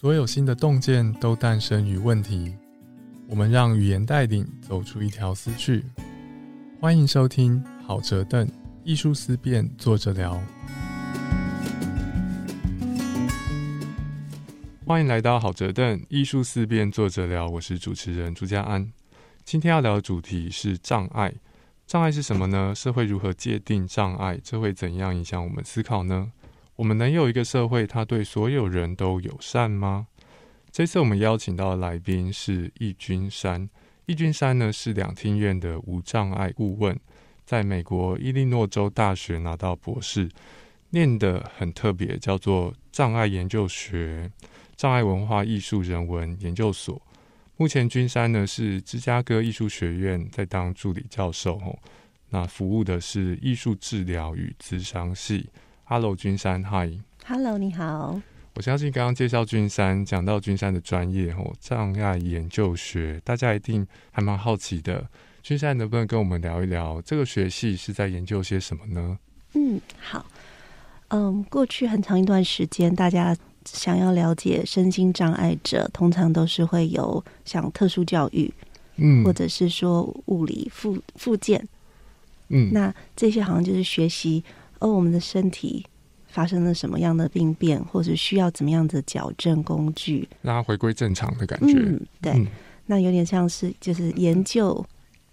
所有新的洞见都诞生于问题。我们让语言带领走出一条思绪。欢迎收听好哲邓艺术思辨，坐着聊。欢迎来到好哲邓艺术思辨，坐着聊。我是主持人朱家安。今天要聊的主题是障碍。障碍是什么呢？社会如何界定障碍？这会怎样影响我们思考呢？我们能有一个社会，它对所有人都友善吗？这次我们邀请到的来宾是易君山。易君山呢是两厅院的无障碍顾问，在美国伊利诺州大学拿到博士，念的很特别，叫做障碍研究学、障碍文化艺术人文研究所。目前君山呢是芝加哥艺术学院在当助理教授，哦，那服务的是艺术治疗与咨商系。Hello，君山，Hi。Hello，你好。我相信刚刚介绍君山，讲到君山的专业哦，障碍研究学，大家一定还蛮好奇的。君山能不能跟我们聊一聊这个学系是在研究些什么呢？嗯，好。嗯，过去很长一段时间，大家想要了解身心障碍者，通常都是会有像特殊教育，嗯，或者是说物理附附件，嗯，那这些好像就是学习。而我们的身体发生了什么样的病变，或者需要怎么样的矫正工具，让它回归正常的感觉？嗯，对，那有点像是就是研究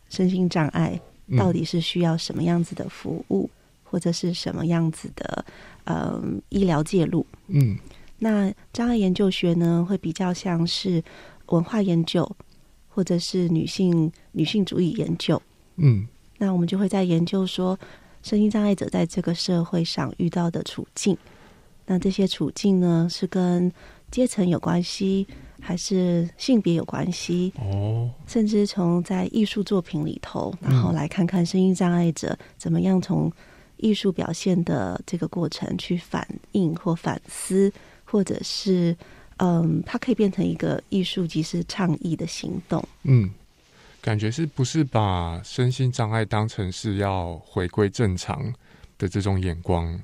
身心障碍到底是需要什么样子的服务，或者是什么样子的嗯医疗介入。嗯，那障碍研究学呢，会比较像是文化研究，或者是女性女性主义研究。嗯，那我们就会在研究说。身心障碍者在这个社会上遇到的处境，那这些处境呢，是跟阶层有关系，还是性别有关系？哦，甚至从在艺术作品里头，然后来看看声音障碍者怎么样从艺术表现的这个过程去反应或反思，或者是嗯，它可以变成一个艺术即是倡议的行动。嗯。感觉是不是把身心障碍当成是要回归正常的这种眼光，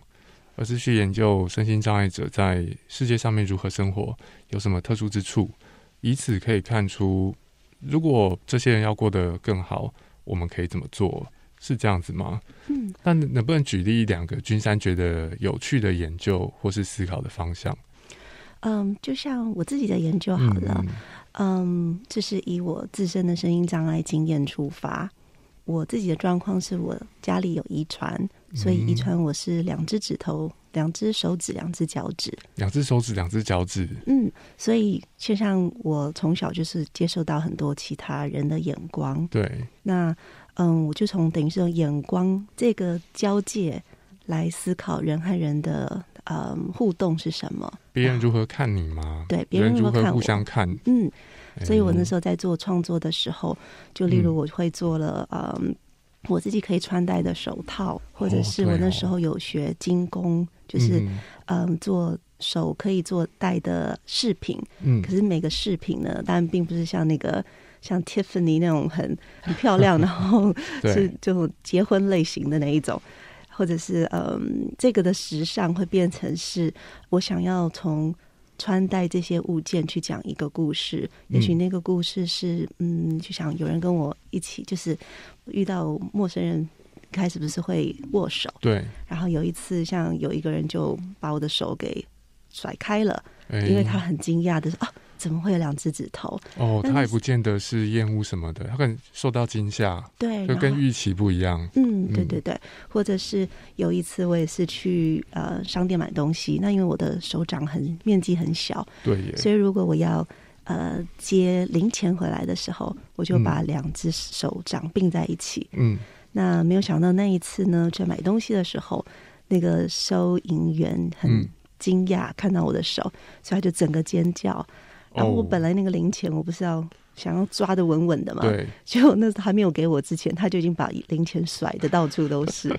而是去研究身心障碍者在世界上面如何生活，有什么特殊之处，以此可以看出，如果这些人要过得更好，我们可以怎么做？是这样子吗？嗯，那能不能举例两个君山觉得有趣的研究或是思考的方向？嗯，就像我自己的研究好了。嗯，这是以我自身的声音障碍经验出发。我自己的状况是我家里有遗传，所以遗传我是两只指头、两只手指、两只脚趾。两只手指、两只脚趾。嗯，所以就像我从小就是接受到很多其他人的眼光。对。那嗯，我就从等于是用眼光这个交界来思考人和人的。嗯，互动是什么？别人如何看你吗？对，别人如何互相看？嗯，所以我那时候在做创作的时候，就例如我会做了嗯，我自己可以穿戴的手套，或者是我那时候有学精工，就是嗯，做手可以做戴的饰品。嗯，可是每个饰品呢，当然并不是像那个像 Tiffany 那种很很漂亮，然后是就结婚类型的那一种。或者是嗯，这个的时尚会变成是我想要从穿戴这些物件去讲一个故事。也许那个故事是嗯，就想有人跟我一起，就是遇到陌生人，开始不是会握手，对。然后有一次，像有一个人就把我的手给甩开了，因为他很惊讶的说啊。怎么会有两只指头？哦，他也不见得是厌恶什么的，他可能受到惊吓，对，就跟预期不一样。嗯，对对对，或者是有一次我也是去呃商店买东西，那因为我的手掌很面积很小，对，所以如果我要呃接零钱回来的时候，我就把两只手掌并在一起。嗯，那没有想到那一次呢，在买东西的时候，那个收银员很惊讶看到我的手，所以他就整个尖叫。然后我本来那个零钱我不是要想要抓的稳稳的嘛，对，结果那时候还没有给我之前，他就已经把零钱甩的到处都是，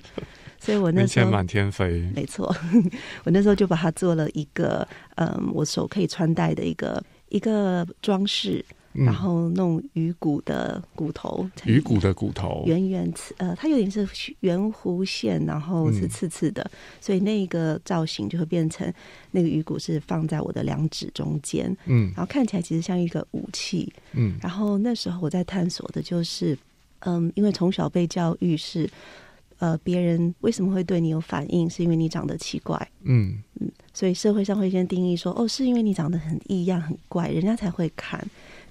所以我那时候满天飞，没错，我那时候就把它做了一个嗯，我手可以穿戴的一个一个装饰，然后弄鱼骨的骨头，鱼骨的骨头，圆圆刺，呃，它有点是圆弧线，然后是刺刺的，所以那个造型就会变成那个鱼骨是放在我的两指中间，嗯，然后看起来其实像一个武器，嗯，然后那时候我在探索的就是，嗯，因为从小被教育是。呃，别人为什么会对你有反应？是因为你长得奇怪，嗯嗯，所以社会上会先定义说，哦，是因为你长得很异样、很怪，人家才会看。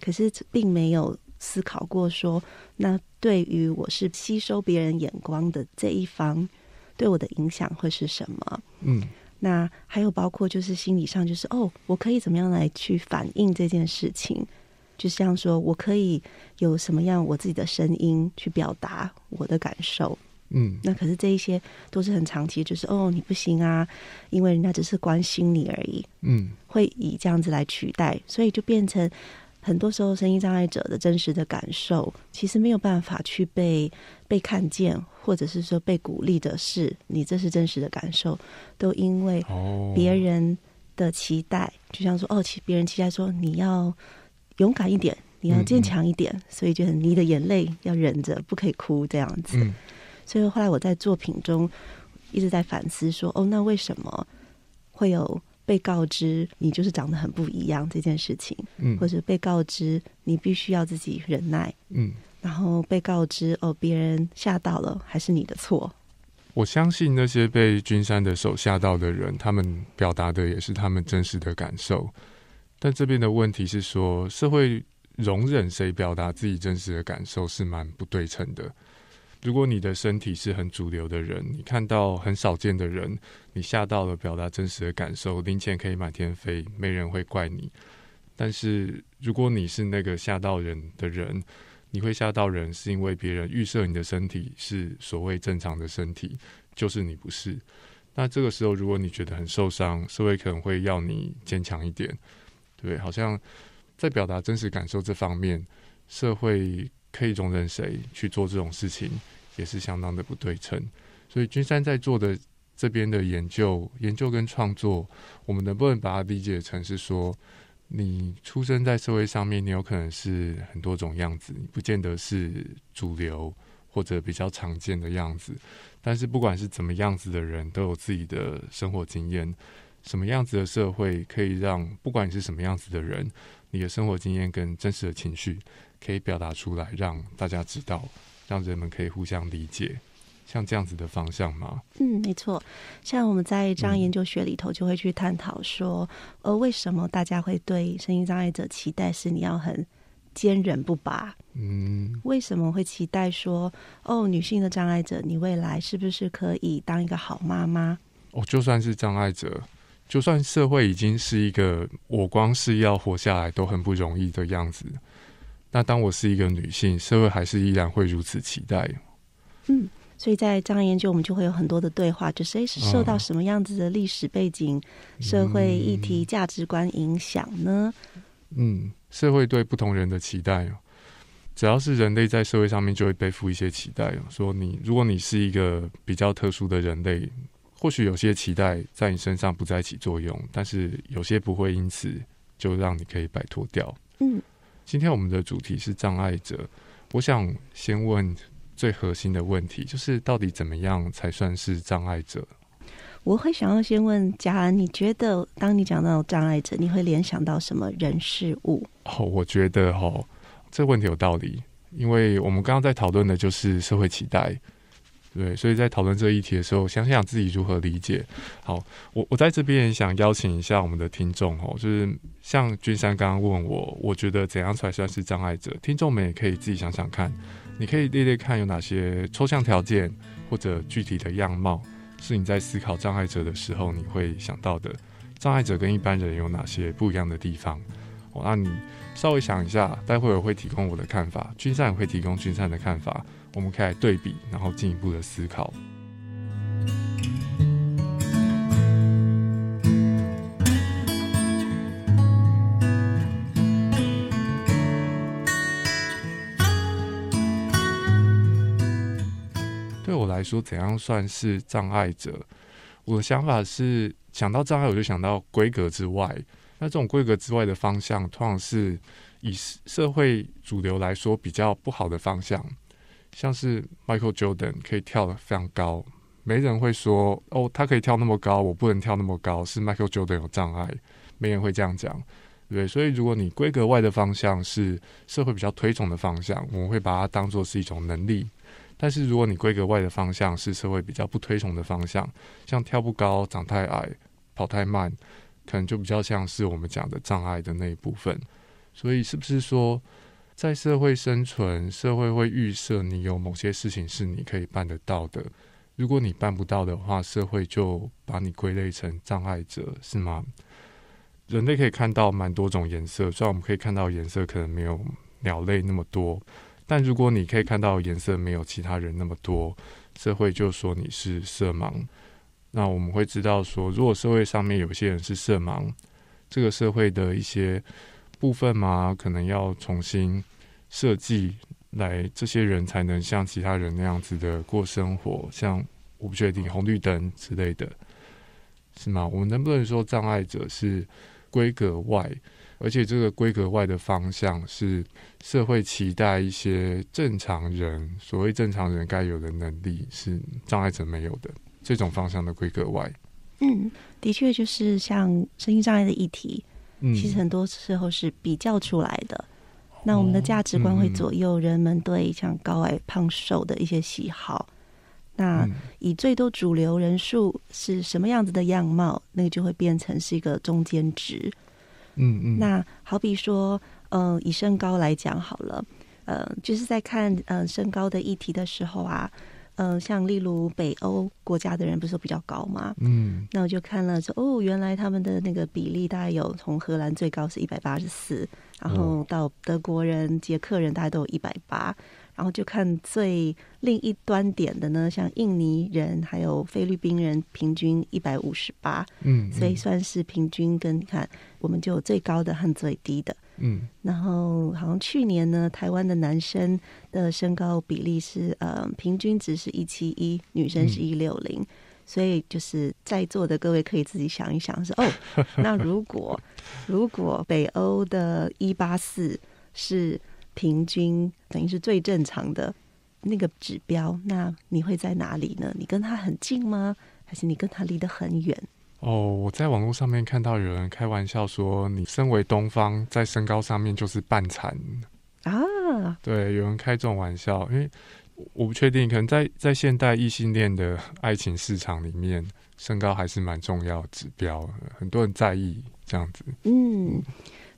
可是并没有思考过说，那对于我是吸收别人眼光的这一方，对我的影响会是什么？嗯，那还有包括就是心理上，就是哦，我可以怎么样来去反映这件事情？就像说我可以有什么样我自己的声音去表达我的感受。嗯，那可是这一些都是很长期，就是哦你不行啊，因为人家只是关心你而已。嗯，会以这样子来取代，所以就变成很多时候声音障碍者的真实的感受，其实没有办法去被被看见，或者是说被鼓励的是你这是真实的感受，都因为别人的期待，就像说哦，其别人期待说你要勇敢一点，你要坚强一点，所以觉得你的眼泪要忍着，不可以哭这样子。所以后来我在作品中一直在反思，说：“哦，那为什么会有被告知你就是长得很不一样这件事情？嗯，或者被告知你必须要自己忍耐，嗯，然后被告知哦，别人吓到了还是你的错？我相信那些被君山的手吓到的人，他们表达的也是他们真实的感受。但这边的问题是说，社会容忍谁表达自己真实的感受是蛮不对称的。”如果你的身体是很主流的人，你看到很少见的人，你吓到了，表达真实的感受，零钱可以满天飞，没人会怪你。但是如果你是那个吓到人的人，你会吓到人，是因为别人预设你的身体是所谓正常的身体，就是你不是。那这个时候，如果你觉得很受伤，社会可能会要你坚强一点，对，好像在表达真实感受这方面，社会。可以容忍谁去做这种事情，也是相当的不对称。所以君山在做的这边的研究、研究跟创作，我们能不能把它理解成是说，你出生在社会上面，你有可能是很多种样子，你不见得是主流或者比较常见的样子。但是不管是怎么样子的人，都有自己的生活经验。什么样子的社会可以让不管你是什么样子的人，你的生活经验跟真实的情绪。可以表达出来，让大家知道，让人们可以互相理解，像这样子的方向吗？嗯，没错。像我们在这样研究学里头，就会去探讨说，呃，为什么大家会对声音障碍者期待是你要很坚韧不拔？嗯，为什么会期待说，哦，女性的障碍者，你未来是不是可以当一个好妈妈？哦，就算是障碍者，就算社会已经是一个我光是要活下来都很不容易的样子。那当我是一个女性，社会还是依然会如此期待。嗯，所以在这样研究，我们就会有很多的对话，就是诶，是受到什么样子的历史背景、社会议题、价值观影响呢？嗯，社会对不同人的期待，只要是人类在社会上面，就会背负一些期待。说你，如果你是一个比较特殊的人类，或许有些期待在你身上不再起作用，但是有些不会因此就让你可以摆脱掉。嗯。今天我们的主题是障碍者，我想先问最核心的问题，就是到底怎么样才算是障碍者？我会想要先问嘉安，你觉得当你讲到障碍者，你会联想到什么人事物？哦，我觉得哦，这问题有道理，因为我们刚刚在讨论的就是社会期待。对，所以在讨论这一题的时候，想想自己如何理解。好，我我在这边想邀请一下我们的听众哦，就是像君山刚刚问我，我觉得怎样才算是障碍者？听众们也可以自己想想看，你可以列列看有哪些抽象条件或者具体的样貌，是你在思考障碍者的时候你会想到的。障碍者跟一般人有哪些不一样的地方？哦，那你稍微想一下，待会儿会提供我的看法，君山也会提供君山的看法。我们可以来对比，然后进一步的思考。对我来说，怎样算是障碍者？我的想法是，想到障碍，我就想到规格之外。那这种规格之外的方向，通常是以社会主流来说比较不好的方向，像是 Michael Jordan 可以跳得非常高，没人会说哦，他可以跳那么高，我不能跳那么高，是 Michael Jordan 有障碍，没人会这样讲。对，所以如果你规格外的方向是社会比较推崇的方向，我们会把它当做是一种能力；但是如果你规格外的方向是社会比较不推崇的方向，像跳不高、长太矮、跑太慢，可能就比较像是我们讲的障碍的那一部分。所以，是不是说在社会生存，社会会预设你有某些事情是你可以办得到的？如果你办不到的话，社会就把你归类成障碍者，是吗？人类可以看到蛮多种颜色，虽然我们可以看到颜色可能没有鸟类那么多，但如果你可以看到颜色没有其他人那么多，社会就说你是色盲。那我们会知道说，如果社会上面有些人是色盲，这个社会的一些部分嘛，可能要重新设计来，这些人才能像其他人那样子的过生活。像我不确定红绿灯之类的，是吗？我们能不能说障碍者是？规格外，而且这个规格外的方向是社会期待一些正常人，所谓正常人该有的能力是障碍者没有的这种方向的规格外。嗯，的确就是像声音障碍的议题，其实很多时候是比较出来的。那我们的价值观会左右人们对像高矮胖瘦的一些喜好。那以最多主流人数是什么样子的样貌，那个就会变成是一个中间值。嗯嗯。那好比说，嗯，以身高来讲好了，呃，就是在看嗯身高的议题的时候啊，嗯，像例如北欧国家的人不是比较高吗？嗯。那我就看了说，哦，原来他们的那个比例大概有从荷兰最高是一百八十四，然后到德国人、捷克人大概都有一百八。然后就看最另一端点的呢，像印尼人还有菲律宾人，平均一百五十八，嗯，所以算是平均跟看我们就有最高的和最低的，嗯。然后好像去年呢，台湾的男生的身高比例是呃平均值是一七一，女生是一六零，所以就是在座的各位可以自己想一想，是哦，那如果如果北欧的一八四是。平均等于是最正常的那个指标，那你会在哪里呢？你跟他很近吗？还是你跟他离得很远？哦，我在网络上面看到有人开玩笑说，你身为东方，在身高上面就是半残啊。对，有人开这种玩笑，因为我不确定，可能在在现代异性恋的爱情市场里面，身高还是蛮重要指标，很多人在意这样子。嗯，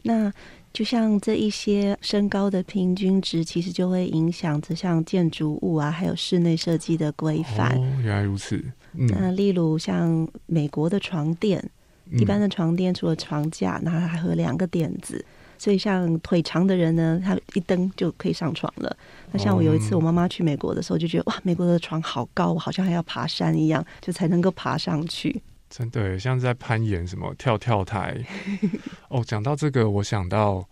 那。就像这一些身高的平均值，其实就会影响着像建筑物啊，还有室内设计的规范。哦，原来如此。那例如像美国的床垫，一般的床垫除了床架，那还有两个垫子，所以像腿长的人呢，他一蹬就可以上床了。那像我有一次我妈妈去美国的时候，就觉得哇，美国的床好高，我好像还要爬山一样，就才能够爬上去。真的像在攀岩，什么跳跳台。哦，讲到这个，我想到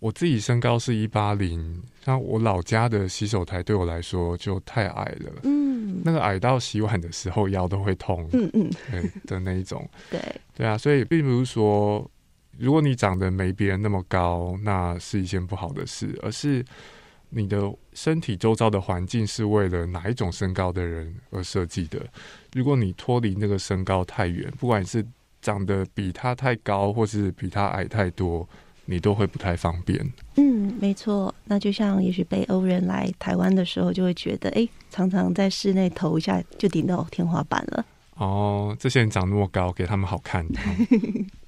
我自己身高是一八零，像我老家的洗手台对我来说就太矮了。嗯，那个矮到洗碗的时候腰都会痛。嗯嗯，对的那一种。对对啊，所以并不是说如果你长得没别人那么高，那是一件不好的事，而是。你的身体周遭的环境是为了哪一种身高的人而设计的？如果你脱离那个身高太远，不管是长得比他太高，或是比他矮太多，你都会不太方便。嗯，没错。那就像也许北欧人来台湾的时候，就会觉得，哎，常常在室内投一下就顶到天花板了。哦，这些人长那么高，给他们好看。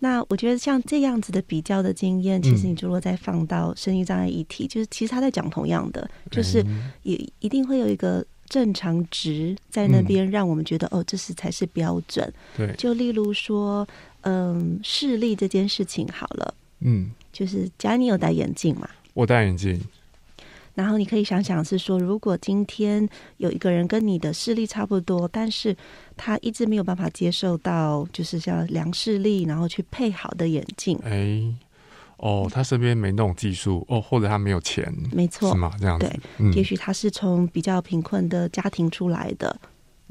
那我觉得像这样子的比较的经验，其实你如果再放到生育障碍议题，就是其实他在讲同样的，就是也一定会有一个正常值在那边，让我们觉得哦，这是才是标准。对，就例如说，嗯，视力这件事情好了，嗯，就是假如你有戴眼镜嘛，我戴眼镜。然后你可以想想，是说如果今天有一个人跟你的视力差不多，但是他一直没有办法接受到，就是像量视力，然后去配好的眼镜。哎，哦，他身边没那种技术，哦，或者他没有钱，没错，是吗？这样子，对，也许他是从比较贫困的家庭出来的，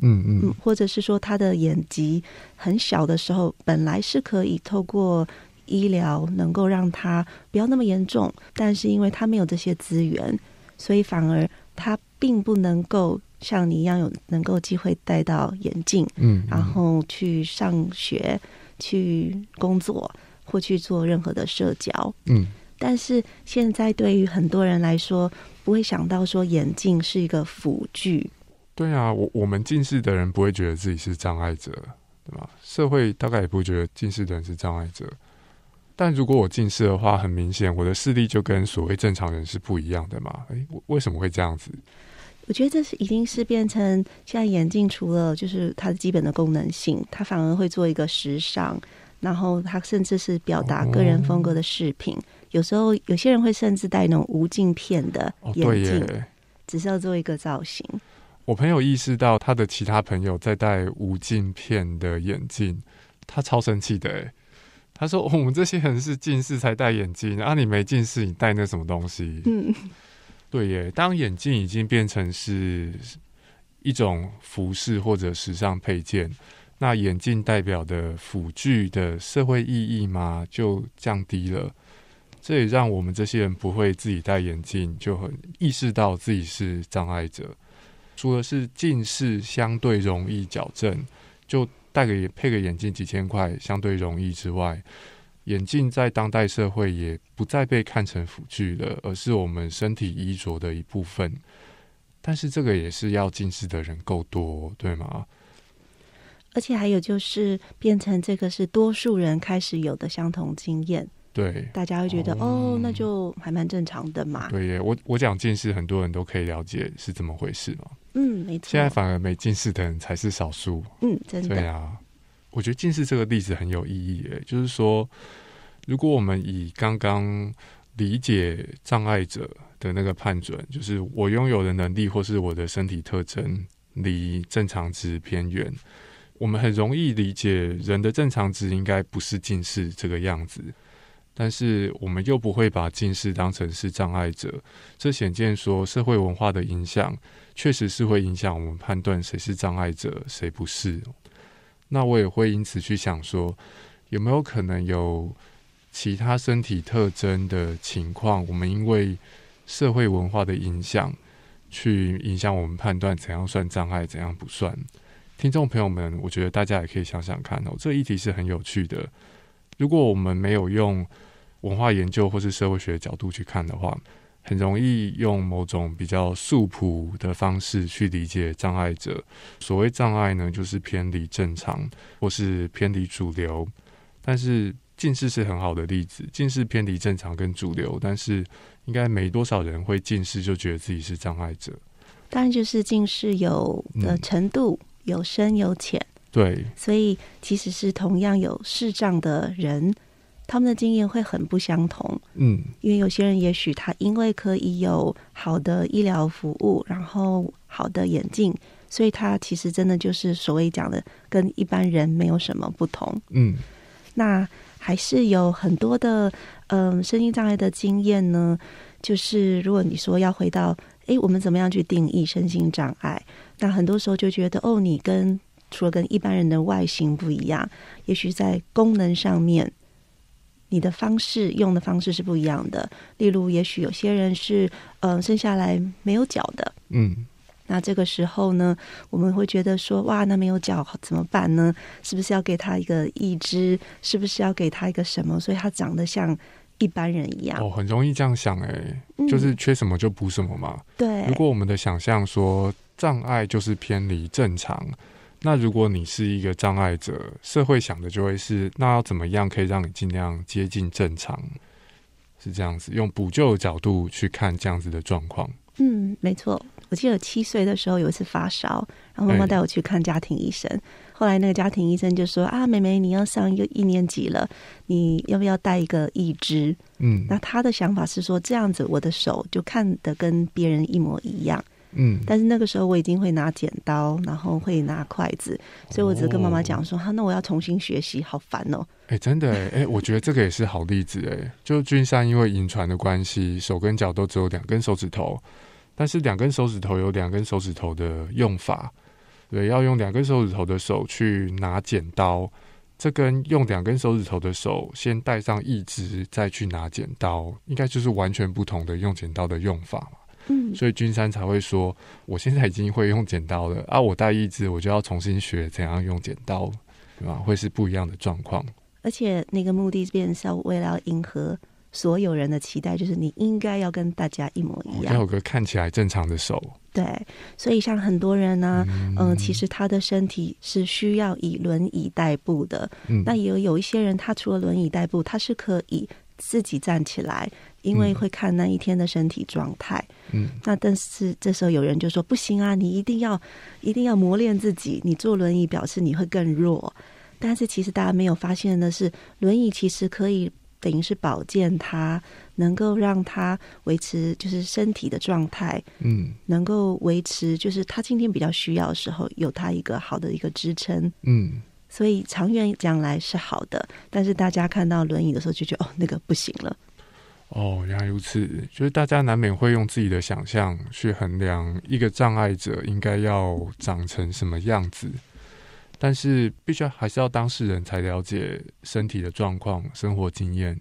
嗯。嗯，或者是说他的眼疾很小的时候，本来是可以透过医疗能够让他不要那么严重，但是因为他没有这些资源，所以反而他并不能够像你一样有能够机会戴到眼镜，嗯，然后去上学、去工作或去做任何的社交，嗯。但是现在对于很多人来说，不会想到说眼镜是一个辅具。对啊，我我们近视的人不会觉得自己是障碍者，对吧？社会大概也不会觉得近视的人是障碍者。但如果我近视的话，很明显我的视力就跟所谓正常人是不一样的嘛？诶，为什么会这样子？我觉得这是一定是变成现在眼镜除了就是它的基本的功能性，它反而会做一个时尚，然后它甚至是表达个人风格的饰品。有时候有些人会甚至戴那种无镜片的眼镜，只是要做一个造型。我朋友意识到他的其他朋友在戴无镜片的眼镜，他超生气的哎！他说：“我们这些人是近视才戴眼镜，啊，你没近视你戴那什么东西？”嗯，对耶。当眼镜已经变成是一种服饰或者时尚配件，那眼镜代表的辅具的社会意义嘛，就降低了。这也让我们这些人不会自己戴眼镜，就很意识到自己是障碍者。除了是近视相对容易矫正，就戴个配个眼镜几千块相对容易之外，眼镜在当代社会也不再被看成辅具了，而是我们身体衣着的一部分。但是这个也是要近视的人够多，对吗？而且还有就是变成这个是多数人开始有的相同经验。对，大家会觉得哦，那就还蛮正常的嘛。对耶，我我讲近视，很多人都可以了解是怎么回事嘛。嗯，没错。现在反而没近视的人才是少数。嗯，真的。对啊，我觉得近视这个例子很有意义诶，就是说，如果我们以刚刚理解障碍者的那个判准，就是我拥有的能力或是我的身体特征离正常值偏远，我们很容易理解人的正常值应该不是近视这个样子。但是我们又不会把近视当成是障碍者，这显见说社会文化的影响确实是会影响我们判断谁是障碍者，谁不是。那我也会因此去想说，有没有可能有其他身体特征的情况，我们因为社会文化的影响，去影响我们判断怎样算障碍，怎样不算。听众朋友们，我觉得大家也可以想想看哦，这议题是很有趣的。如果我们没有用文化研究或是社会学角度去看的话，很容易用某种比较素朴的方式去理解障碍者。所谓障碍呢，就是偏离正常或是偏离主流。但是近视是很好的例子，近视偏离正常跟主流，但是应该没多少人会近视就觉得自己是障碍者。当然，就是近视有的程度有深有浅。对，所以其实是同样有视障的人。他们的经验会很不相同，嗯，因为有些人也许他因为可以有好的医疗服务，然后好的眼镜，所以他其实真的就是所谓讲的跟一般人没有什么不同，嗯，那还是有很多的嗯身心障碍的经验呢。就是如果你说要回到，哎，我们怎么样去定义身心障碍？那很多时候就觉得，哦，你跟除了跟一般人的外形不一样，也许在功能上面。你的方式用的方式是不一样的，例如，也许有些人是嗯生下来没有脚的，嗯，那这个时候呢，我们会觉得说，哇，那没有脚怎么办呢？是不是要给他一个义肢？是不是要给他一个什么？所以他长得像一般人一样？哦，很容易这样想，哎，就是缺什么就补什么嘛。对，如果我们的想象说障碍就是偏离正常。那如果你是一个障碍者，社会想的就会是，那要怎么样可以让你尽量接近正常？是这样子，用补救的角度去看这样子的状况。嗯，没错。我记得七岁的时候有一次发烧，然后妈妈带我去看家庭医生。后来那个家庭医生就说：“啊，妹妹，你要上一个一年级了，你要不要带一个义肢？”嗯，那他的想法是说，这样子我的手就看得跟别人一模一样。嗯，但是那个时候我已经会拿剪刀，然后会拿筷子，所以我只跟妈妈讲说：“哈，那我要重新学习，好烦哦。”哎，真的哎，哎，我觉得这个也是好例子哎。就君山因为遗传的关系，手跟脚都只有两根手指头，但是两根手指头有两根手指头的用法，对，要用两根手指头的手去拿剪刀，这跟用两根手指头的手先带上一只再去拿剪刀，应该就是完全不同的用剪刀的用法嘛。嗯，所以君山才会说，我现在已经会用剪刀了啊，我带义肢，我就要重新学怎样用剪刀，对吧？会是不一样的状况。而且那个目的变是要为了迎合。所有人的期待就是你应该要跟大家一模一样，要有个看起来正常的手。对，所以像很多人呢，嗯，其实他的身体是需要以轮椅代步的。嗯，那也有有一些人，他除了轮椅代步，他是可以自己站起来，因为会看那一天的身体状态。嗯，那但是这时候有人就说不行啊，你一定要一定要磨练自己，你坐轮椅表示你会更弱。但是其实大家没有发现的是，轮椅其实可以。等于是保健它，能够让它维持就是身体的状态，嗯，能够维持就是他今天比较需要的时候，有他一个好的一个支撑，嗯，所以长远将来是好的。但是大家看到轮椅的时候就觉得哦，那个不行了。哦，原来如此，就是大家难免会用自己的想象去衡量一个障碍者应该要长成什么样子。但是，必须还是要当事人才了解身体的状况、生活经验，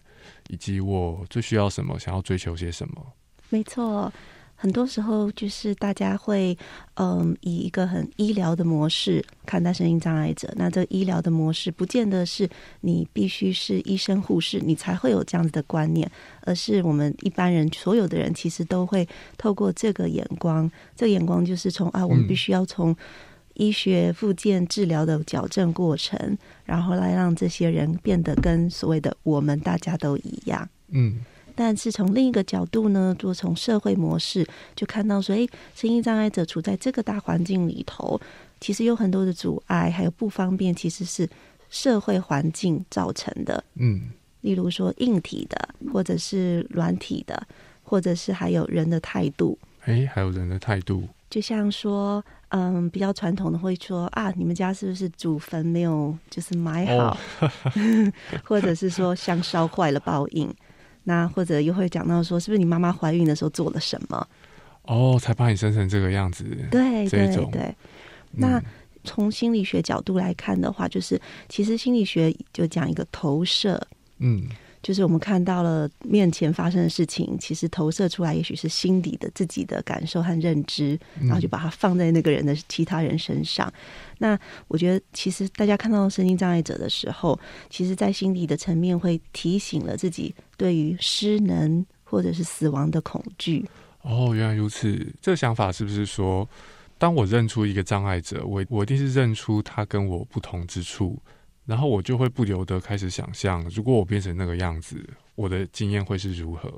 以及我最需要什么，想要追求些什么。没错，很多时候就是大家会，嗯，以一个很医疗的模式看待声音障碍者。那这医疗的模式，不见得是你必须是医生、护士，你才会有这样子的观念，而是我们一般人，所有的人其实都会透过这个眼光，这个眼光就是从啊，我们必须要从。医学复健治疗的矫正过程，然后来让这些人变得跟所谓的我们大家都一样。嗯，但是从另一个角度呢，做从社会模式就看到说，哎，声音障碍者处在这个大环境里头，其实有很多的阻碍，还有不方便，其实是社会环境造成的。嗯，例如说硬体的，或者是软体的，或者是还有人的态度。哎，还有人的态度，就像说。嗯，比较传统的会说啊，你们家是不是祖坟没有就是埋好，或者是说香烧坏了报应，那或者又会讲到说，是不是你妈妈怀孕的时候做了什么？哦，才把你生成这个样子。对对对。那从心理学角度来看的话，就是其实心理学就讲一个投射。嗯。就是我们看到了面前发生的事情，其实投射出来，也许是心底的自己的感受和认知，然后就把它放在那个人的其他人身上。那我觉得，其实大家看到身心障碍者的时候，其实在心理的层面会提醒了自己对于失能或者是死亡的恐惧。哦，原来如此。这个想法是不是说，当我认出一个障碍者，我我一定是认出他跟我不同之处？然后我就会不由得开始想象，如果我变成那个样子，我的经验会是如何？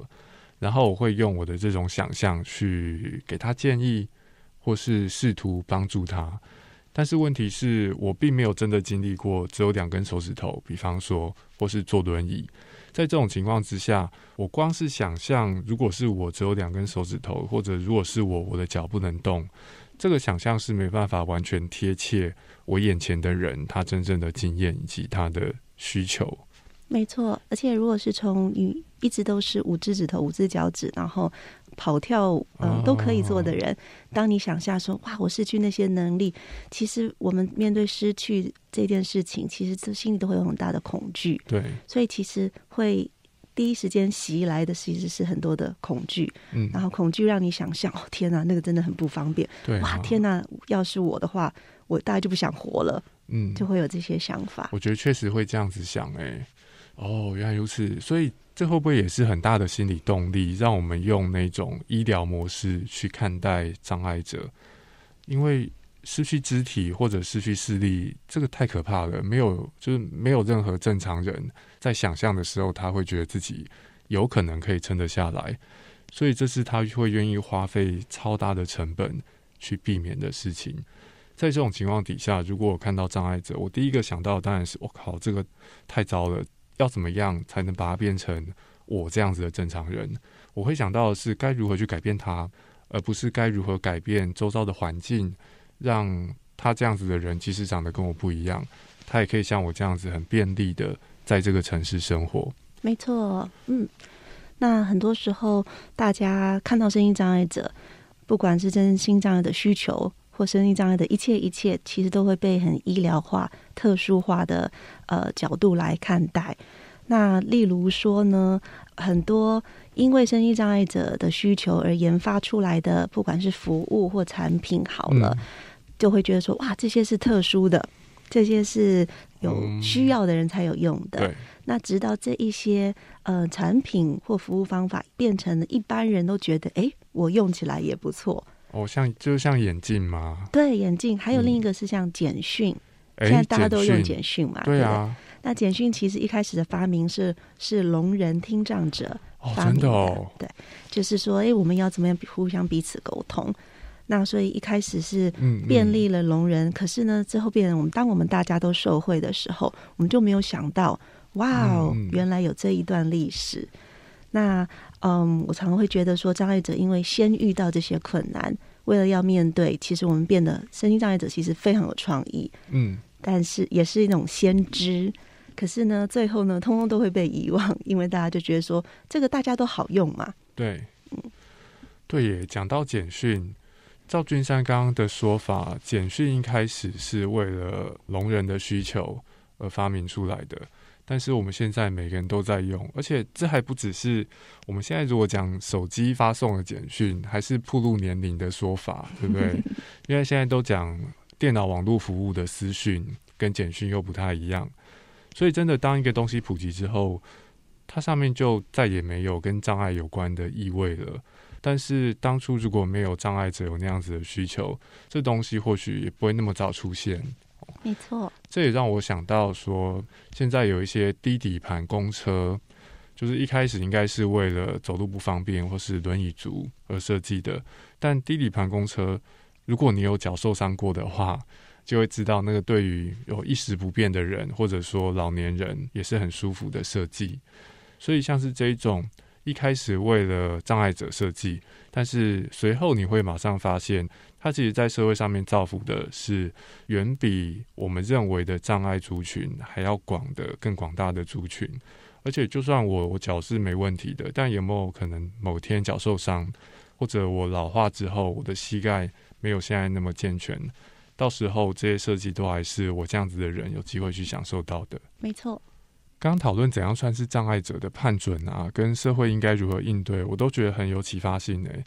然后我会用我的这种想象去给他建议，或是试图帮助他。但是问题是我并没有真的经历过只有两根手指头，比方说或是坐轮椅。在这种情况之下，我光是想象，如果是我只有两根手指头，或者如果是我我的脚不能动。这个想象是没办法完全贴切我眼前的人他真正的经验以及他的需求。没错，而且如果是从你一直都是五只指头、五只脚趾，然后跑跳呃都可以做的人，当你想象说哇，我失去那些能力，其实我们面对失去这件事情，其实这心里都会有很大的恐惧。对，所以其实会。第一时间袭来的其实是很多的恐惧，嗯，然后恐惧让你想象，哦天哪，那个真的很不方便，对，哇天哪，要是我的话，我大概就不想活了，嗯，就会有这些想法。我觉得确实会这样子想，哎，哦，原来如此，所以这会不会也是很大的心理动力，让我们用那种医疗模式去看待障碍者？因为失去肢体或者失去视力，这个太可怕了，没有，就是没有任何正常人。在想象的时候，他会觉得自己有可能可以撑得下来，所以这是他会愿意花费超大的成本去避免的事情。在这种情况底下，如果我看到障碍者，我第一个想到当然是我靠，这个太糟了，要怎么样才能把它变成我这样子的正常人？我会想到的是该如何去改变他，而不是该如何改变周遭的环境，让他这样子的人即使长得跟我不一样，他也可以像我这样子很便利的。在这个城市生活，没错，嗯，那很多时候大家看到声音障碍者，不管是真心障碍的需求，或身心障碍的一切一切，其实都会被很医疗化、特殊化的呃角度来看待。那例如说呢，很多因为身心障碍者的需求而研发出来的，不管是服务或产品，好了，就会觉得说，哇，这些是特殊的，这些是有需要的人才有用的。那直到这一些呃产品或服务方法变成了一般人都觉得，哎，我用起来也不错。哦，像就像眼镜吗？对，眼镜。还有另一个是像简讯，现在大家都用简讯嘛？对啊。那简讯其实一开始的发明是是聋人听障者发明的，对，就是说，哎，我们要怎么样互相彼此沟通？那所以一开始是便利了聋人，可是呢，之后变成我们当我们大家都受惠的时候，我们就没有想到，哇哦，原来有这一段历史。那嗯，我常常会觉得说，障碍者因为先遇到这些困难，为了要面对，其实我们变得身心障碍者其实非常有创意，嗯，但是也是一种先知。可是呢，最后呢，通通都会被遗忘，因为大家就觉得说这个大家都好用嘛。对，嗯，对耶。讲到简讯，赵君山刚刚的说法，简讯一开始是为了聋人的需求而发明出来的，但是我们现在每个人都在用，而且这还不只是我们现在如果讲手机发送的简讯，还是铺路年龄的说法，对不对？因为现在都讲电脑网络服务的私讯跟简讯又不太一样。所以，真的，当一个东西普及之后，它上面就再也没有跟障碍有关的意味了。但是，当初如果没有障碍者有那样子的需求，这东西或许也不会那么早出现。没错，这也让我想到说，现在有一些低底盘公车，就是一开始应该是为了走路不方便或是轮椅族而设计的。但低底盘公车，如果你有脚受伤过的话，就会知道，那个对于有一时不便的人，或者说老年人，也是很舒服的设计。所以，像是这一种一开始为了障碍者设计，但是随后你会马上发现，它其实在社会上面造福的是远比我们认为的障碍族群还要广的、更广大的族群。而且，就算我我脚是没问题的，但有没有可能某天脚受伤，或者我老化之后，我的膝盖没有现在那么健全？到时候这些设计都还是我这样子的人有机会去享受到的。没错。刚讨论怎样算是障碍者的判准啊，跟社会应该如何应对，我都觉得很有启发性诶。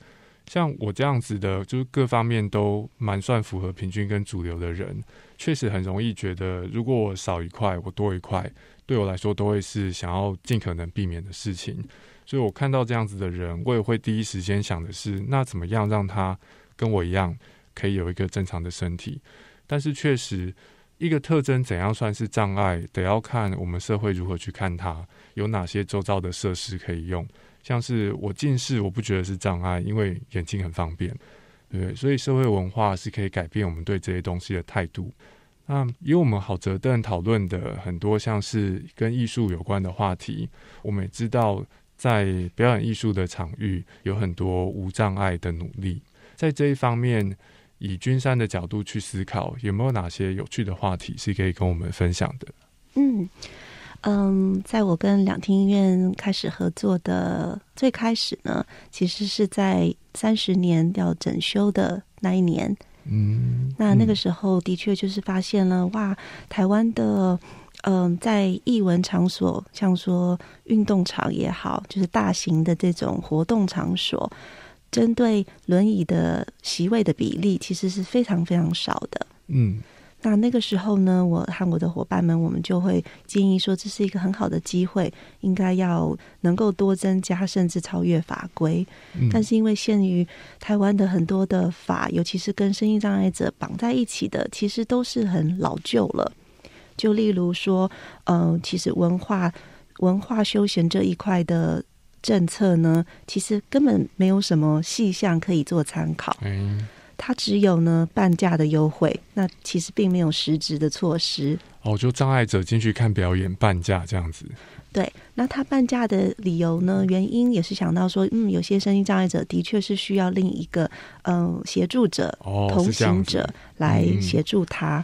像我这样子的，就是各方面都蛮算符合平均跟主流的人，确实很容易觉得，如果我少一块，我多一块，对我来说都会是想要尽可能避免的事情。所以我看到这样子的人，我也会第一时间想的是，那怎么样让他跟我一样。可以有一个正常的身体，但是确实，一个特征怎样算是障碍，得要看我们社会如何去看它，有哪些周遭的设施可以用。像是我近视，我不觉得是障碍，因为眼睛很方便，对所以社会文化是可以改变我们对这些东西的态度。那以我们好哲邓讨论的很多像是跟艺术有关的话题，我们也知道，在表演艺术的场域有很多无障碍的努力，在这一方面。以君山的角度去思考，有没有哪些有趣的话题是可以跟我们分享的？嗯嗯，在我跟两厅医院开始合作的最开始呢，其实是在三十年要整修的那一年。嗯，那那个时候的确就是发现了哇，台湾的嗯，在艺文场所，像说运动场也好，就是大型的这种活动场所。针对轮椅的席位的比例，其实是非常非常少的。嗯，那那个时候呢，我和我的伙伴们，我们就会建议说，这是一个很好的机会，应该要能够多增加，甚至超越法规。但是因为限于台湾的很多的法，尤其是跟声音障碍者绑在一起的，其实都是很老旧了。就例如说，嗯，其实文化文化休闲这一块的。政策呢，其实根本没有什么细项可以做参考。嗯，它只有呢半价的优惠，那其实并没有实质的措施。哦，就障碍者进去看表演半价这样子。对，那他半价的理由呢？原因也是想到说，嗯，有些声音障碍者的确是需要另一个嗯协助者、同行者来协助他，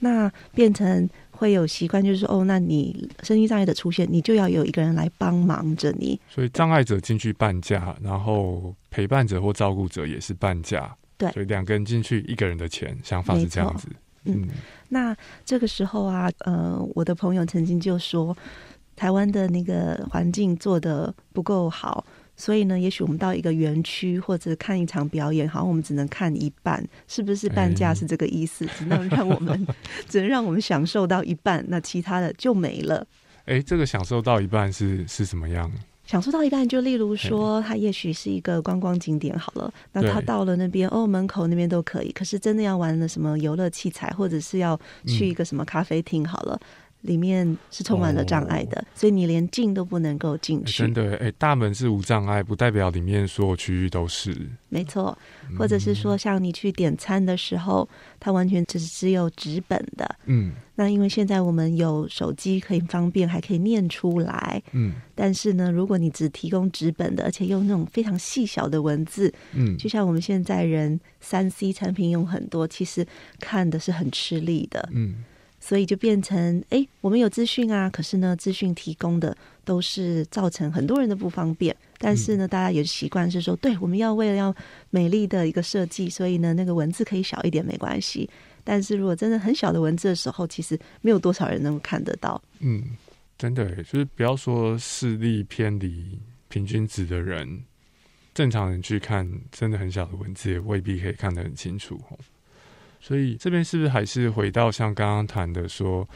那变成。会有习惯，就是说，哦，那你身心障碍的出现，你就要有一个人来帮忙着你。所以障碍者进去半价，然后陪伴者或照顾者也是半价。对，所以两个人进去，一个人的钱，想法是这样子。嗯，那这个时候啊，呃，我的朋友曾经就说，台湾的那个环境做的不够好，所以呢，也许我们到一个园区或者看一场表演，好像我们只能看一半，是不是半价是这个意思？只能让我们 只能让我们享受到一半，那其他的就没了。哎，这个享受到一半是是什么样？享受到一半，就例如说，它也许是一个观光景点好了，那他到了那边，哦，门口那边都可以。可是真的要玩的什么游乐器材，或者是要去一个什么咖啡厅好了。里面是充满了障碍的，所以你连进都不能够进去。真的，哎，大门是无障碍，不代表里面所有区域都是。没错，或者是说，像你去点餐的时候，它完全只是只有纸本的。嗯，那因为现在我们有手机可以方便，还可以念出来。嗯，但是呢，如果你只提供纸本的，而且用那种非常细小的文字，嗯，就像我们现在人三 C 产品用很多，其实看的是很吃力的。嗯。所以就变成，哎，我们有资讯啊，可是呢，资讯提供的都是造成很多人的不方便。但是呢，大家也习惯是说，对，我们要为了要美丽的一个设计，所以呢，那个文字可以小一点没关系。但是如果真的很小的文字的时候，其实没有多少人能够看得到。嗯，真的，就是不要说视力偏离平均值的人，正常人去看，真的很小的文字也未必可以看得很清楚。所以这边是不是还是回到像刚刚谈的说，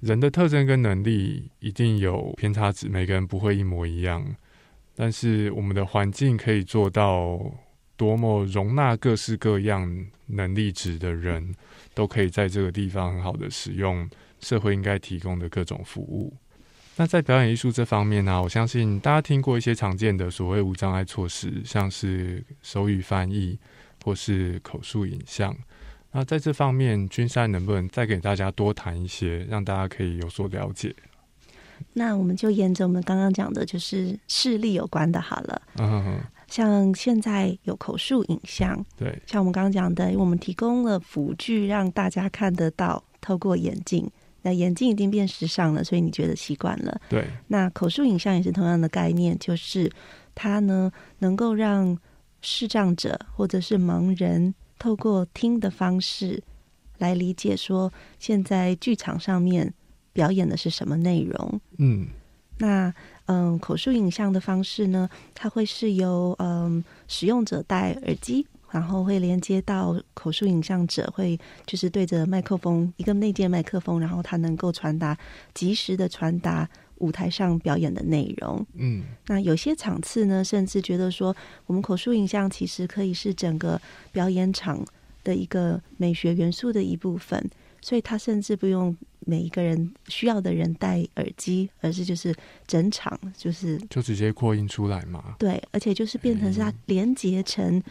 人的特征跟能力一定有偏差值，每个人不会一模一样。但是我们的环境可以做到多么容纳各式各样能力值的人，都可以在这个地方很好的使用社会应该提供的各种服务。那在表演艺术这方面呢，我相信大家听过一些常见的所谓无障碍措施，像是手语翻译或是口述影像。那在这方面，君山能不能再给大家多谈一些，让大家可以有所了解？那我们就沿着我们刚刚讲的，就是视力有关的，好了。嗯，像现在有口述影像，对，像我们刚刚讲的，我们提供了辅具，让大家看得到，透过眼镜。那眼镜已经变时尚了，所以你觉得习惯了。对。那口述影像也是同样的概念，就是它呢，能够让视障者或者是盲人。透过听的方式来理解，说现在剧场上面表演的是什么内容。嗯，那嗯，口述影像的方式呢，它会是由嗯使用者戴耳机，然后会连接到口述影像者，会就是对着麦克风一个内建麦克风，然后它能够传达及时的传达。舞台上表演的内容，嗯，那有些场次呢，甚至觉得说，我们口述影像其实可以是整个表演场的一个美学元素的一部分，所以他甚至不用每一个人需要的人戴耳机，而是就是整场就是就直接扩音出来嘛，对，而且就是变成是它连接成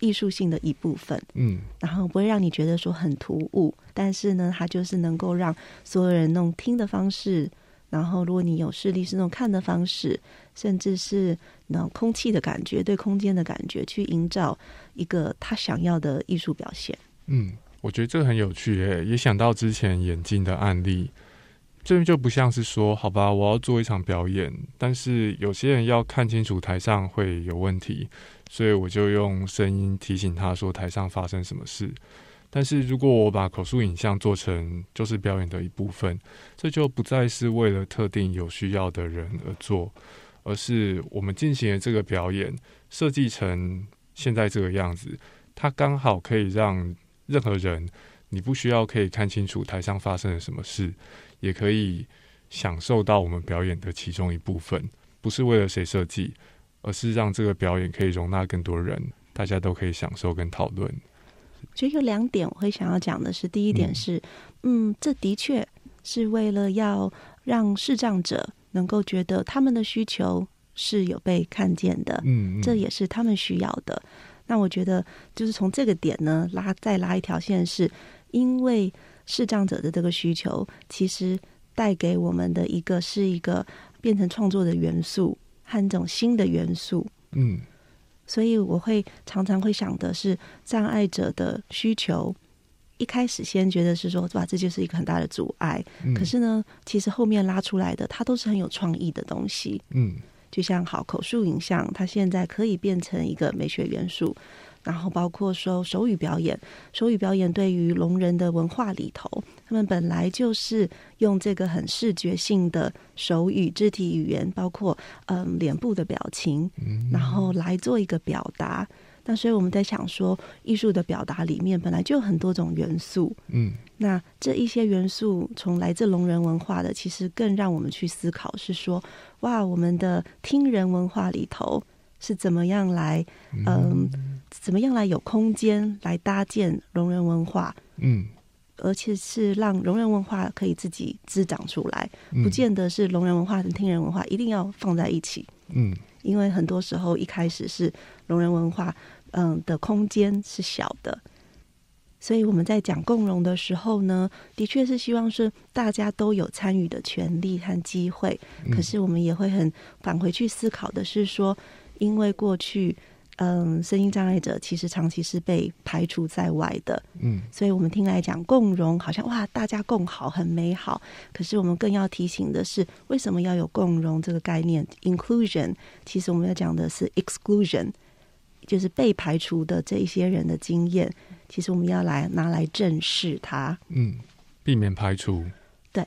艺术性的一部分，嗯，然后不会让你觉得说很突兀，但是呢，它就是能够让所有人弄听的方式。然后，如果你有视力，是那种看的方式，甚至是那种空气的感觉，对空间的感觉，去营造一个他想要的艺术表现。嗯，我觉得这个很有趣诶，也想到之前眼镜的案例，这就不像是说，好吧，我要做一场表演，但是有些人要看清楚台上会有问题，所以我就用声音提醒他说台上发生什么事。但是如果我把口述影像做成就是表演的一部分，这就不再是为了特定有需要的人而做，而是我们进行的这个表演设计成现在这个样子，它刚好可以让任何人，你不需要可以看清楚台上发生了什么事，也可以享受到我们表演的其中一部分，不是为了谁设计，而是让这个表演可以容纳更多人，大家都可以享受跟讨论。就有两点我会想要讲的是，第一点是，嗯，这的确是为了要让视障者能够觉得他们的需求是有被看见的，嗯，这也是他们需要的。那我觉得就是从这个点呢拉再拉一条线，是因为视障者的这个需求，其实带给我们的一个是一个变成创作的元素和一种新的元素，嗯。所以我会常常会想的是障碍者的需求，一开始先觉得是说，哇，这就是一个很大的阻碍。可是呢，其实后面拉出来的，它都是很有创意的东西。嗯，就像好口述影像，它现在可以变成一个美学元素。然后包括说手语表演，手语表演对于聋人的文化里头，他们本来就是用这个很视觉性的手语、肢体语言，包括嗯脸部的表情，然后来做一个表达。那所以我们在想说，艺术的表达里面本来就有很多种元素，嗯，那这一些元素从来自聋人文化的，其实更让我们去思考是说，哇，我们的听人文化里头是怎么样来，嗯。怎么样来有空间来搭建聋人文化？嗯，而且是让聋人文化可以自己滋长出来，不见得是聋人文化跟听人文化一定要放在一起。嗯，因为很多时候一开始是聋人文化，嗯的空间是小的，所以我们在讲共融的时候呢，的确是希望是大家都有参与的权利和机会。可是我们也会很返回去思考的是说，因为过去。嗯，声音障碍者其实长期是被排除在外的。嗯，所以我们听来讲共融，好像哇，大家共好，很美好。可是我们更要提醒的是，为什么要有共融这个概念？Inclusion，其实我们要讲的是 exclusion，就是被排除的这一些人的经验。其实我们要来拿来正视它。嗯，避免排除。对。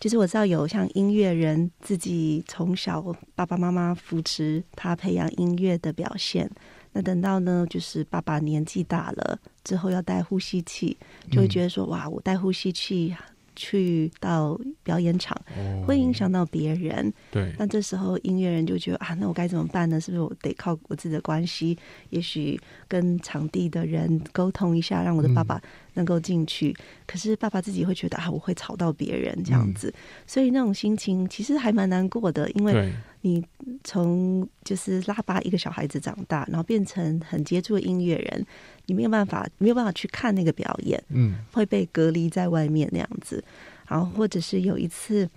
其实我知道有像音乐人自己从小爸爸妈妈扶持他培养音乐的表现，那等到呢，就是爸爸年纪大了之后要带呼吸器，就会觉得说哇，我带呼吸器。去到表演场会影响到别人，对。那这时候音乐人就觉得啊，那我该怎么办呢？是不是我得靠我自己的关系？也许跟场地的人沟通一下，让我的爸爸能够进去。可是爸爸自己会觉得啊，我会吵到别人这样子，所以那种心情其实还蛮难过的。因为你从就是拉拔一个小孩子长大，然后变成很接触的音乐人。你没有办法，没有办法去看那个表演，嗯，会被隔离在外面那样子。然后，或者是有一次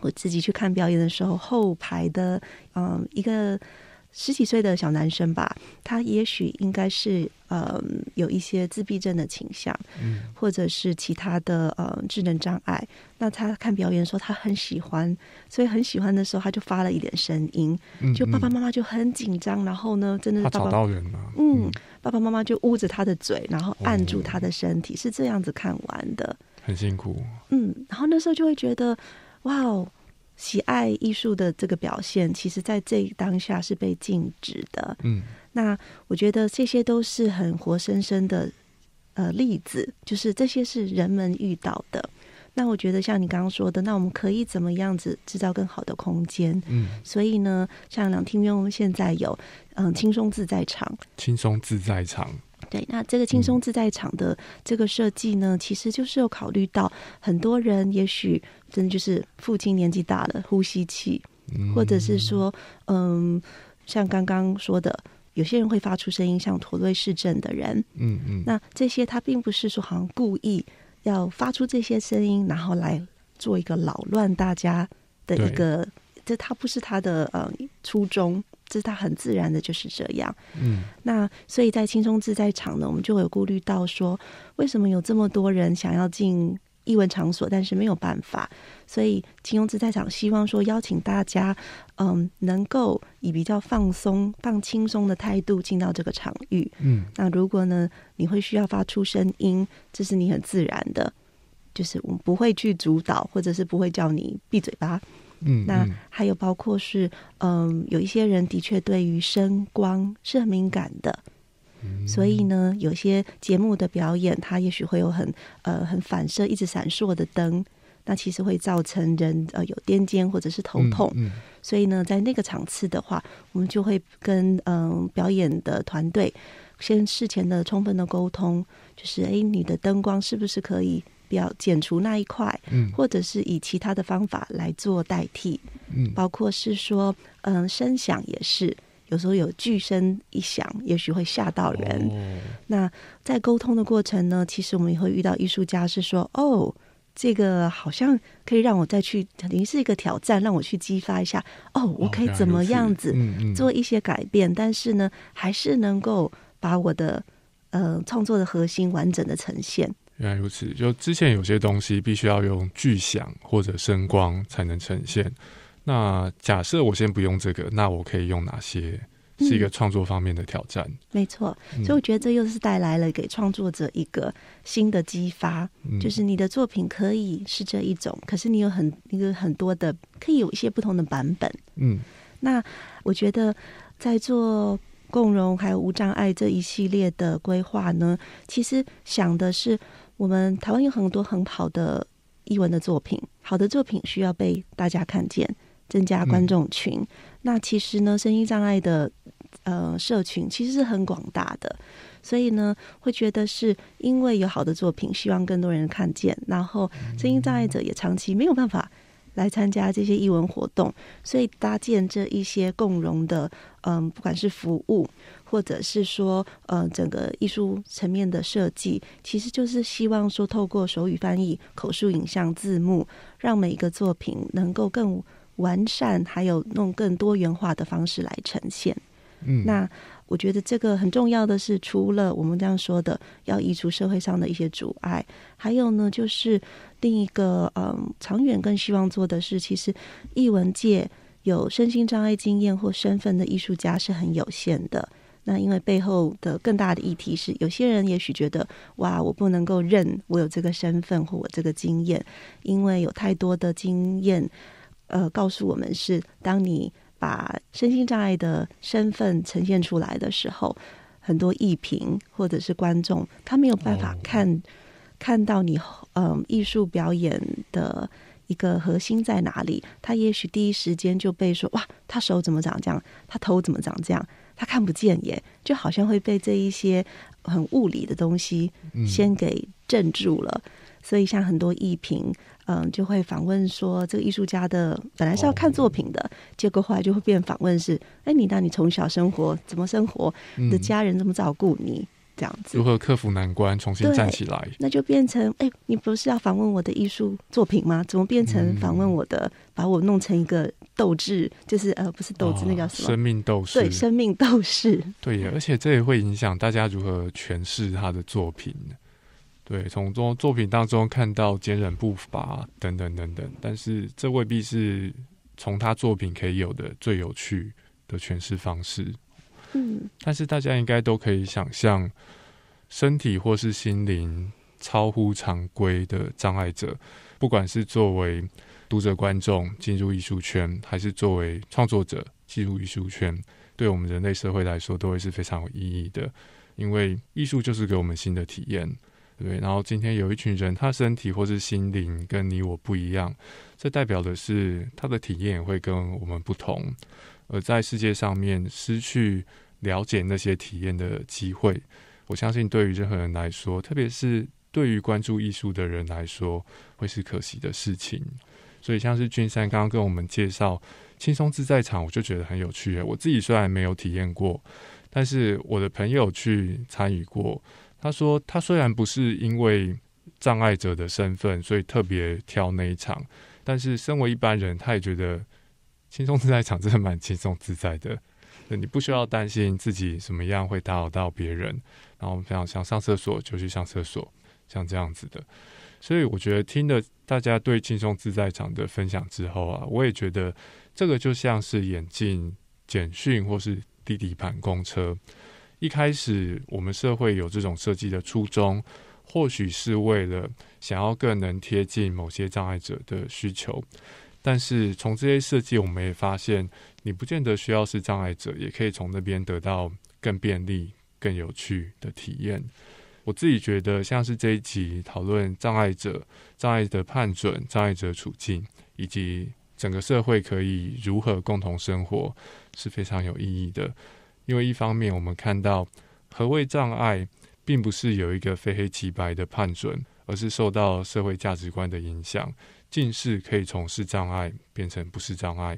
我自己去看表演的时候，后排的嗯一个。十几岁的小男生吧，他也许应该是呃有一些自闭症的倾向，嗯，或者是其他的呃智能障碍。那他看表演的时候，他很喜欢，所以很喜欢的时候，他就发了一点声音，就爸爸妈妈就很紧张。然后呢，真的是找到人了，嗯，爸爸妈妈就捂着他的嘴，然后按住他的身体，是这样子看完的，很辛苦。嗯，然后那时候就会觉得，哇哦。喜爱艺术的这个表现，其实在这当下是被禁止的。嗯，那我觉得这些都是很活生生的呃例子，就是这些是人们遇到的。那我觉得像你刚刚说的，那我们可以怎么样子制造更好的空间？嗯，所以呢，像两厅院，我们现在有嗯轻松自在场，轻松自在场。对，那这个轻松自在场的这个设计呢，其实就是有考虑到很多人，也许真的就是父亲年纪大了，呼吸器，或者是说，嗯，像刚刚说的，有些人会发出声音，像驼队视症的人，嗯嗯，那这些他并不是说好像故意要发出这些声音，然后来做一个扰乱大家的一个，这他不是他的呃初衷。是他很自然的就是这样，嗯，那所以在轻松自在场呢，我们就有顾虑到说，为什么有这么多人想要进艺文场所，但是没有办法，所以轻松自在场希望说邀请大家，嗯，能够以比较放松、放轻松的态度进到这个场域，嗯，那如果呢，你会需要发出声音，这是你很自然的，就是我们不会去主导，或者是不会叫你闭嘴巴。嗯，那还有包括是，嗯，有一些人的确对于声光是很敏感的，所以呢，有些节目的表演，它也许会有很呃很反射、一直闪烁的灯，那其实会造成人呃有癫痫或者是头痛。所以呢，在那个场次的话，我们就会跟嗯表演的团队先事前的充分的沟通，就是哎，你的灯光是不是可以？要剪除那一块，嗯，或者是以其他的方法来做代替，嗯，包括是说，嗯，声响也是，有时候有巨声一响，也许会吓到人。那在沟通的过程呢，其实我们也会遇到艺术家是说，哦，这个好像可以让我再去，等于是一个挑战，让我去激发一下，哦，我可以怎么样子做一些改变，但是呢，还是能够把我的呃创作的核心完整的呈现。原来如此，就之前有些东西必须要用巨响或者声光才能呈现。那假设我先不用这个，那我可以用哪些是一个创作方面的挑战。没错，所以我觉得这又是带来了给创作者一个新的激发，就是你的作品可以是这一种，可是你有很一个很多的可以有一些不同的版本。嗯，那我觉得在做共融还有无障碍这一系列的规划呢，其实想的是我们台湾有很多很好的译文的作品，好的作品需要被大家看见。增加观众群，那其实呢，声音障碍的呃社群其实是很广大的，所以呢，会觉得是因为有好的作品，希望更多人看见，然后声音障碍者也长期没有办法来参加这些艺文活动，所以搭建这一些共融的嗯，不管是服务或者是说嗯整个艺术层面的设计，其实就是希望说透过手语翻译、口述影像、字幕，让每一个作品能够更。完善，还有弄更多元化的方式来呈现。那我觉得这个很重要的是，除了我们这样说的，要移除社会上的一些阻碍，还有呢，就是另一个嗯，长远更希望做的是，其实艺文界有身心障碍经验或身份的艺术家是很有限的。那因为背后的更大的议题是，有些人也许觉得，哇，我不能够认我有这个身份或我这个经验，因为有太多的经验。呃，告诉我们是，当你把身心障碍的身份呈现出来的时候，很多艺评或者是观众，他没有办法看看到你，嗯，艺术表演的一个核心在哪里。他也许第一时间就被说，哇，他手怎么长这样？他头怎么长这样？他看不见耶，就好像会被这一些很物理的东西先给镇住了。所以，像很多艺评。嗯，就会访问说这个艺术家的本来是要看作品的，结果后来就会变访问是，哎，你那你从小生活怎么生活？你的家人怎么照顾你？这样子如何克服难关，重新站起来？那就变成，哎，你不是要访问我的艺术作品吗？怎么变成访问我的？把我弄成一个斗志，就是呃，不是斗志，那叫什么？生命斗士。对，生命斗士。对，而且这也会影响大家如何诠释他的作品。对，从中作品当中看到坚韧不拔等等等等，但是这未必是从他作品可以有的最有趣的诠释方式。嗯，但是大家应该都可以想象，身体或是心灵超乎常规的障碍者，不管是作为读者观众进入艺术圈，还是作为创作者进入艺术圈，对我们人类社会来说都会是非常有意义的，因为艺术就是给我们新的体验。对，然后今天有一群人，他身体或是心灵跟你我不一样，这代表的是他的体验也会跟我们不同。而在世界上面失去了解那些体验的机会，我相信对于任何人来说，特别是对于关注艺术的人来说，会是可惜的事情。所以，像是君山刚刚跟我们介绍轻松自在场，我就觉得很有趣。我自己虽然没有体验过，但是我的朋友去参与过。他说：“他虽然不是因为障碍者的身份，所以特别挑那一场，但是身为一般人，他也觉得轻松自在场真的蛮轻松自在的。你不需要担心自己什么样会打扰到别人，然后非常想上厕所就去上厕所，像这样子的。所以我觉得听了大家对轻松自在场的分享之后啊，我也觉得这个就像是眼镜简讯或是滴滴盘公车。”一开始，我们社会有这种设计的初衷，或许是为了想要更能贴近某些障碍者的需求。但是从这些设计，我们也发现，你不见得需要是障碍者，也可以从那边得到更便利、更有趣的体验。我自己觉得，像是这一集讨论障碍者、障碍的判准、障碍者处境，以及整个社会可以如何共同生活，是非常有意义的。因为一方面，我们看到何谓障碍，并不是有一个非黑即白的判准，而是受到社会价值观的影响。近视可以从是障碍变成不是障碍。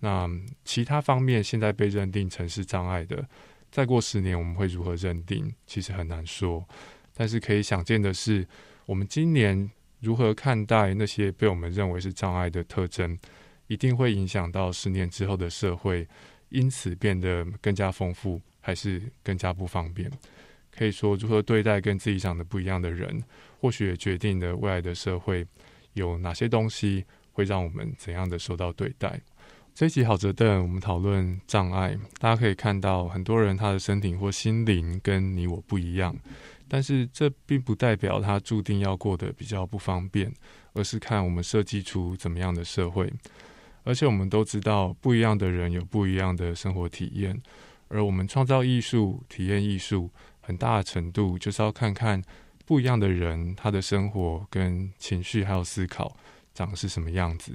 那其他方面现在被认定成是障碍的，再过十年我们会如何认定？其实很难说。但是可以想见的是，我们今年如何看待那些被我们认为是障碍的特征，一定会影响到十年之后的社会。因此变得更加丰富，还是更加不方便？可以说，如何对待跟自己长得不一样的人，或许也决定了未来的社会有哪些东西会让我们怎样的受到对待。这一集好折凳，我们讨论障碍。大家可以看到，很多人他的身体或心灵跟你我不一样，但是这并不代表他注定要过得比较不方便，而是看我们设计出怎么样的社会。而且我们都知道，不一样的人有不一样的生活体验，而我们创造艺术、体验艺术，很大的程度就是要看看不一样的人他的生活跟情绪还有思考长是什么样子。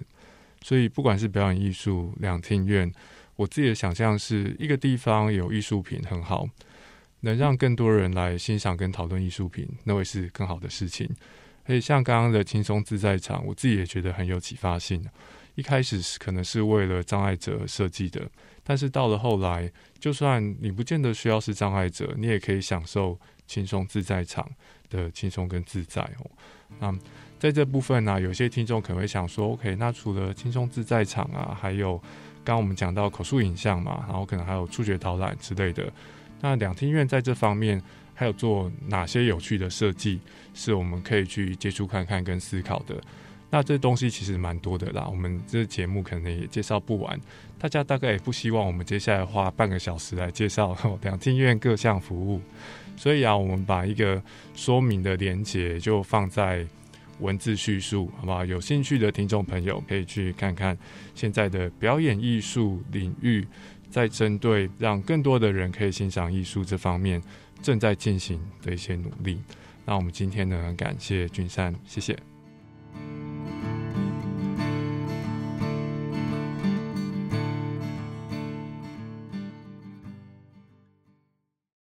所以，不管是表演艺术、两厅院，我自己的想象是一个地方有艺术品很好，能让更多人来欣赏跟讨论艺术品，那会是更好的事情。所以，像刚刚的轻松自在场，我自己也觉得很有启发性。一开始是可能是为了障碍者设计的，但是到了后来，就算你不见得需要是障碍者，你也可以享受轻松自在场的轻松跟自在哦。那在这部分呢，有些听众可能会想说：“OK，那除了轻松自在场啊，还有刚刚我们讲到口述影像嘛，然后可能还有触觉导览之类的。那两厅院在这方面还有做哪些有趣的设计，是我们可以去接触看看跟思考的？那这东西其实蛮多的啦，我们这节目可能也介绍不完。大家大概也不希望我们接下来花半个小时来介绍 两厅院各项服务，所以啊，我们把一个说明的连接就放在。文字叙述，好不好？有兴趣的听众朋友可以去看看现在的表演艺术领域，在针对让更多的人可以欣赏艺术这方面正在进行的一些努力。那我们今天呢，感谢君山，谢谢。